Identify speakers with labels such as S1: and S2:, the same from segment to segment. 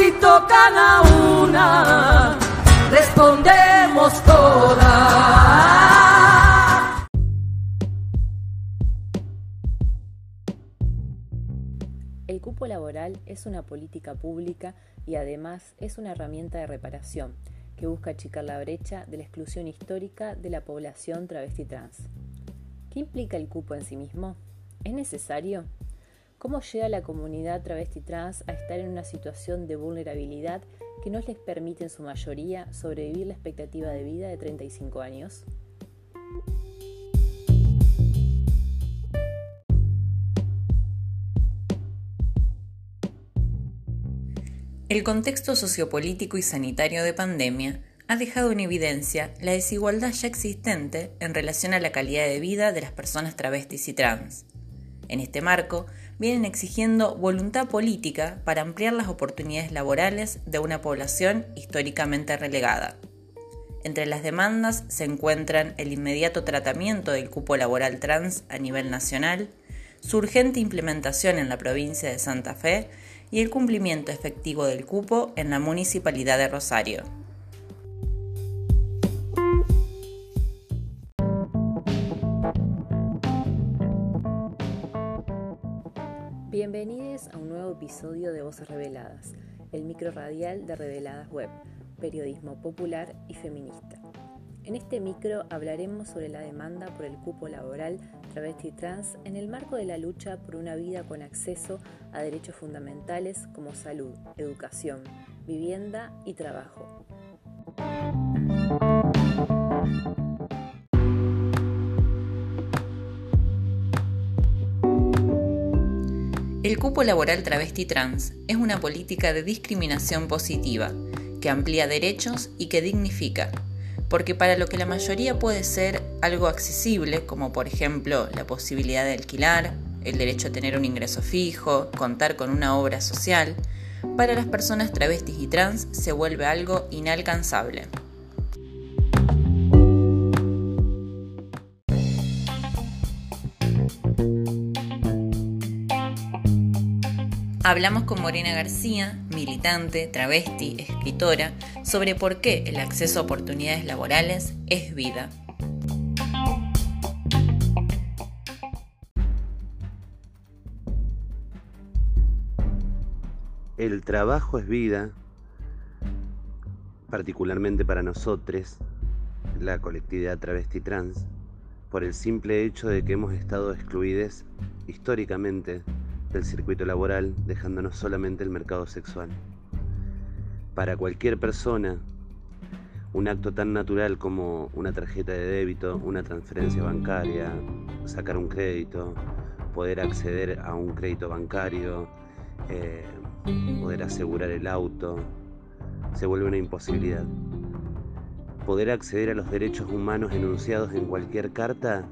S1: Si tocan a una, respondemos todas.
S2: El cupo laboral es una política pública y además es una herramienta de reparación que busca achicar la brecha de la exclusión histórica de la población travesti trans. ¿Qué implica el cupo en sí mismo? ¿Es necesario? ¿Cómo llega la comunidad travesti trans a estar en una situación de vulnerabilidad que no les permite en su mayoría sobrevivir la expectativa de vida de 35 años?
S3: El contexto sociopolítico y sanitario de pandemia ha dejado en evidencia la desigualdad ya existente en relación a la calidad de vida de las personas travestis y trans. En este marco, vienen exigiendo voluntad política para ampliar las oportunidades laborales de una población históricamente relegada. Entre las demandas se encuentran el inmediato tratamiento del cupo laboral trans a nivel nacional, su urgente implementación en la provincia de Santa Fe y el cumplimiento efectivo del cupo en la municipalidad de Rosario.
S2: Episodio de Voces Reveladas, el micro radial de Reveladas Web, periodismo popular y feminista. En este micro hablaremos sobre la demanda por el cupo laboral travesti trans en el marco de la lucha por una vida con acceso a derechos fundamentales como salud, educación, vivienda y trabajo.
S3: Cupo laboral travesti trans es una política de discriminación positiva que amplía derechos y que dignifica, porque para lo que la mayoría puede ser algo accesible, como por ejemplo la posibilidad de alquilar, el derecho a tener un ingreso fijo, contar con una obra social, para las personas travestis y trans se vuelve algo inalcanzable. Hablamos con Morena García, militante, travesti, escritora, sobre por qué el acceso a oportunidades laborales es vida.
S4: El trabajo es vida, particularmente para nosotros, la colectividad travesti trans, por el simple hecho de que hemos estado excluidos históricamente del circuito laboral, dejándonos solamente el mercado sexual. Para cualquier persona, un acto tan natural como una tarjeta de débito, una transferencia bancaria, sacar un crédito, poder acceder a un crédito bancario, eh, poder asegurar el auto, se vuelve una imposibilidad. Poder acceder a los derechos humanos enunciados en cualquier carta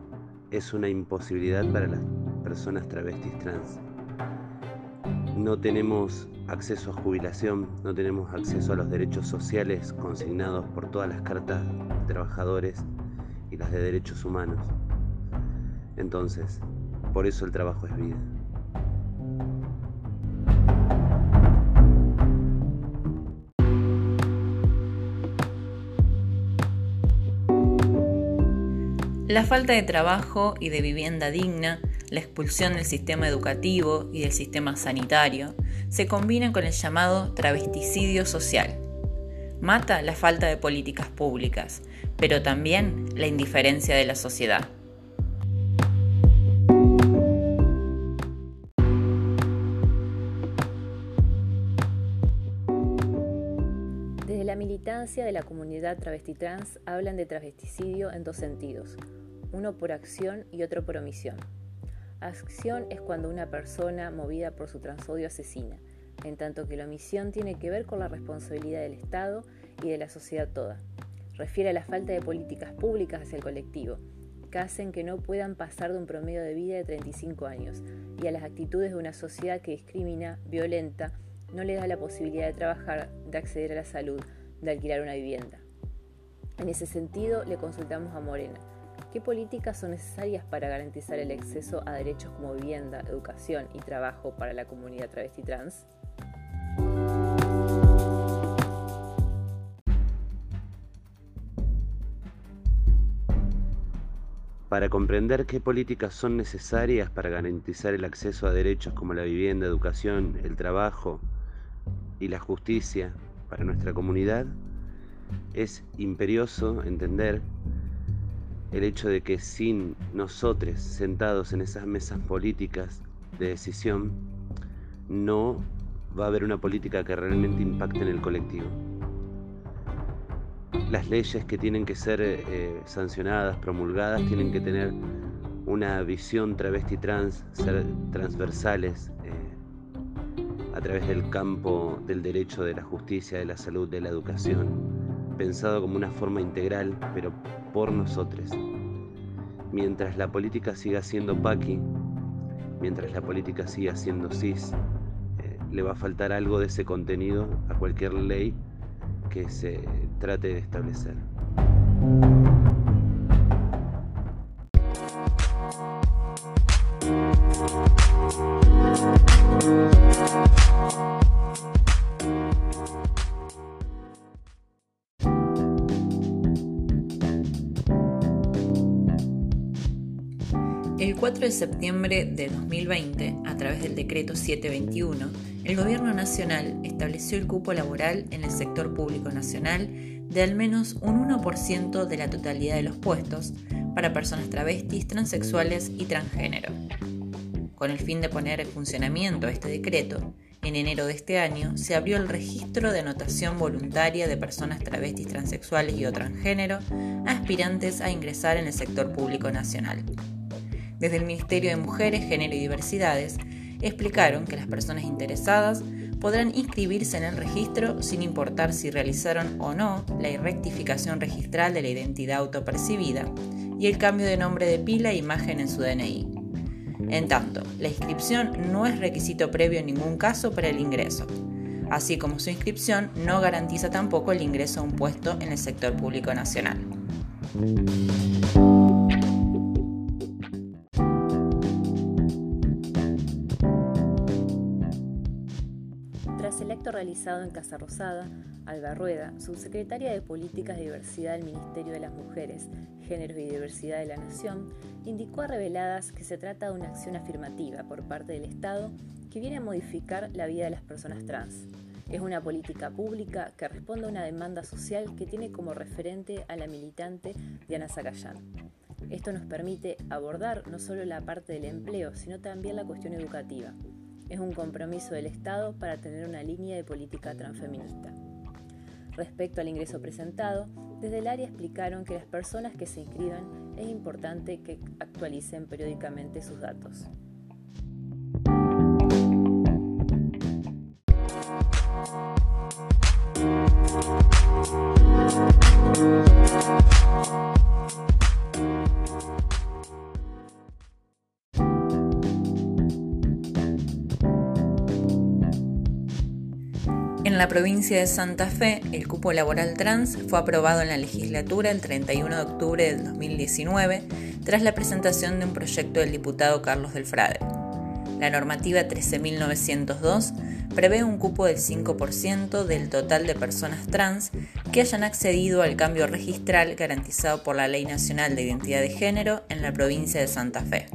S4: es una imposibilidad para las personas travestis trans no tenemos acceso a jubilación, no tenemos acceso a los derechos sociales consignados por todas las cartas de trabajadores y las de derechos humanos. Entonces, por eso el trabajo es vida.
S3: La falta de trabajo y de vivienda digna la expulsión del sistema educativo y del sistema sanitario, se combinan con el llamado travesticidio social. Mata la falta de políticas públicas, pero también la indiferencia de la sociedad.
S2: Desde la militancia de la comunidad travesti trans hablan de travesticidio en dos sentidos, uno por acción y otro por omisión. Acción es cuando una persona movida por su transodio asesina, en tanto que la omisión tiene que ver con la responsabilidad del Estado y de la sociedad toda. Refiere a la falta de políticas públicas hacia el colectivo, que hacen que no puedan pasar de un promedio de vida de 35 años, y a las actitudes de una sociedad que discrimina, violenta, no le da la posibilidad de trabajar, de acceder a la salud, de alquilar una vivienda. En ese sentido, le consultamos a Morena, ¿qué políticas son necesarias para garantizar el acceso a derechos como vivienda, educación y trabajo para la comunidad travesti trans?
S4: Para comprender qué políticas son necesarias para garantizar el acceso a derechos como la vivienda, educación, el trabajo y la justicia para nuestra comunidad, es imperioso entender el hecho de que sin nosotros sentados en esas mesas políticas de decisión, no va a haber una política que realmente impacte en el colectivo. Las leyes que tienen que ser eh, sancionadas, promulgadas, tienen que tener una visión travesti trans, ser transversales eh, a través del campo del derecho, de la justicia, de la salud, de la educación, pensado como una forma integral, pero por nosotros. Mientras la política siga siendo paqui, mientras la política siga siendo cis, eh, le va a faltar algo de ese contenido a cualquier ley que se trate de establecer.
S3: El 4 de septiembre de 2020, a través del decreto 721, el Gobierno Nacional estableció el cupo laboral en el sector público nacional de al menos un 1% de la totalidad de los puestos para personas travestis, transexuales y transgénero. Con el fin de poner en funcionamiento este decreto, en enero de este año se abrió el registro de anotación voluntaria de personas travestis, transexuales y o transgénero aspirantes a ingresar en el sector público nacional. Desde el Ministerio de Mujeres, Género y Diversidades explicaron que las personas interesadas podrán inscribirse en el registro sin importar si realizaron o no la rectificación registral de la identidad autopercibida y el cambio de nombre de pila e imagen en su DNI. En tanto, la inscripción no es requisito previo en ningún caso para el ingreso, así como su inscripción no garantiza tampoco el ingreso a un puesto en el sector público nacional.
S2: Realizado en Casa Rosada, Alba Rueda, subsecretaria de Políticas de Diversidad del Ministerio de las Mujeres, Géneros y Diversidad de la Nación, indicó a reveladas que se trata de una acción afirmativa por parte del Estado que viene a modificar la vida de las personas trans. Es una política pública que responde a una demanda social que tiene como referente a la militante Diana Zacayán. Esto nos permite abordar no solo la parte del empleo, sino también la cuestión educativa es un compromiso del Estado para tener una línea de política transfeminista. Respecto al ingreso presentado, desde el área explicaron que las personas que se inscriban es importante que actualicen periódicamente sus datos.
S3: En la provincia de Santa Fe, el cupo laboral trans fue aprobado en la legislatura el 31 de octubre del 2019 tras la presentación de un proyecto del diputado Carlos del Frade. La normativa 13.902 prevé un cupo del 5% del total de personas trans que hayan accedido al cambio registral garantizado por la Ley Nacional de Identidad de Género en la provincia de Santa Fe.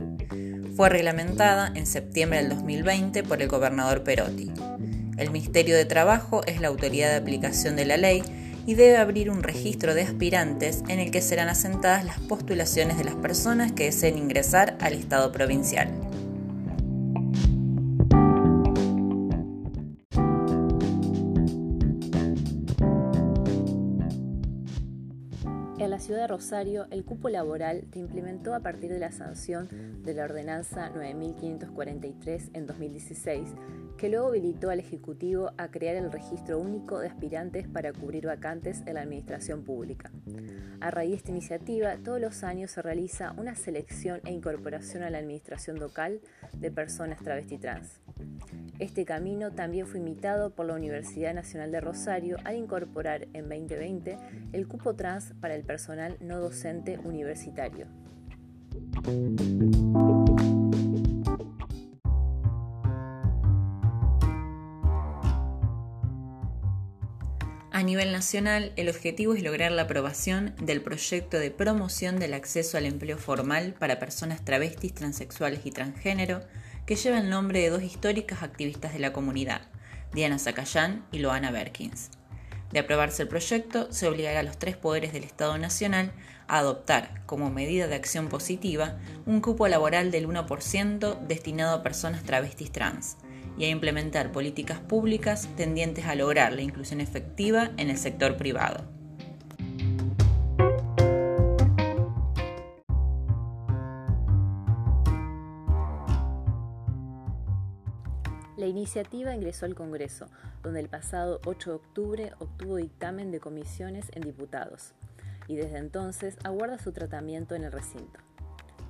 S3: Fue reglamentada en septiembre del 2020 por el gobernador Perotti. El Ministerio de Trabajo es la autoridad de aplicación de la ley y debe abrir un registro de aspirantes en el que serán asentadas las postulaciones de las personas que deseen ingresar al Estado provincial.
S2: Rosario, el cupo laboral se implementó a partir de la sanción de la Ordenanza 9543 en 2016 que luego habilitó al Ejecutivo a crear el registro único de aspirantes para cubrir vacantes en la administración pública. A raíz de esta iniciativa, todos los años se realiza una selección e incorporación a la administración local de personas travesti trans. Este camino también fue imitado por la Universidad Nacional de Rosario al incorporar en 2020 el cupo trans para el personal no docente universitario.
S3: A nivel nacional, el objetivo es lograr la aprobación del proyecto de promoción del acceso al empleo formal para personas travestis, transexuales y transgénero, que lleva el nombre de dos históricas activistas de la comunidad, Diana Zacayán y Loana Berkins. De aprobarse el proyecto, se obligará a los tres poderes del Estado Nacional a adoptar, como medida de acción positiva, un cupo laboral del 1% destinado a personas travestis trans, y a implementar políticas públicas tendientes a lograr la inclusión efectiva en el sector privado.
S2: Iniciativa ingresó al Congreso, donde el pasado 8 de octubre obtuvo dictamen de comisiones en diputados, y desde entonces aguarda su tratamiento en el recinto.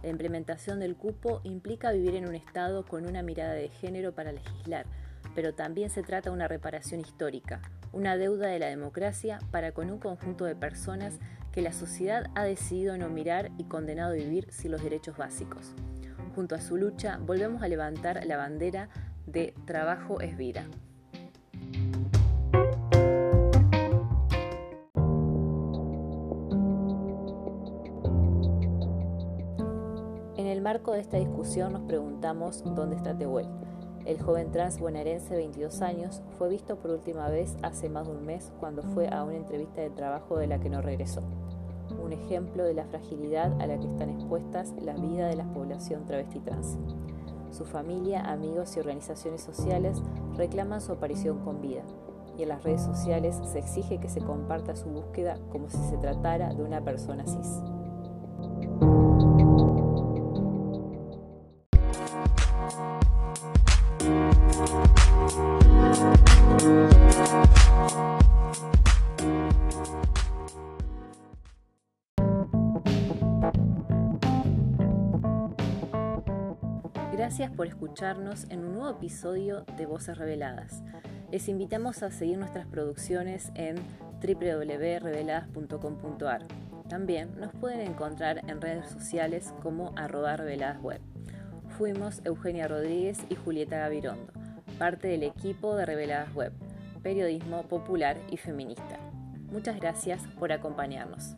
S2: La implementación del cupo implica vivir en un Estado con una mirada de género para legislar, pero también se trata de una reparación histórica, una deuda de la democracia para con un conjunto de personas que la sociedad ha decidido no mirar y condenado a vivir sin los derechos básicos. Junto a su lucha, volvemos a levantar la bandera de trabajo es vida. marco de esta discusión nos preguntamos dónde está Tehuel. El joven trans bonaerense de 22 años fue visto por última vez hace más de un mes cuando fue a una entrevista de trabajo de la que no regresó. Un ejemplo de la fragilidad a la que están expuestas la vida de la población travesti trans. Su familia, amigos y organizaciones sociales reclaman su aparición con vida y en las redes sociales se exige que se comparta su búsqueda como si se tratara de una persona cis. Gracias por escucharnos en un nuevo episodio de Voces Reveladas. Les invitamos a seguir nuestras producciones en www.reveladas.com.ar. También nos pueden encontrar en redes sociales como arroba reveladasweb. Fuimos Eugenia Rodríguez y Julieta Gavirondo, parte del equipo de Reveladas Web, periodismo popular y feminista. Muchas gracias por acompañarnos.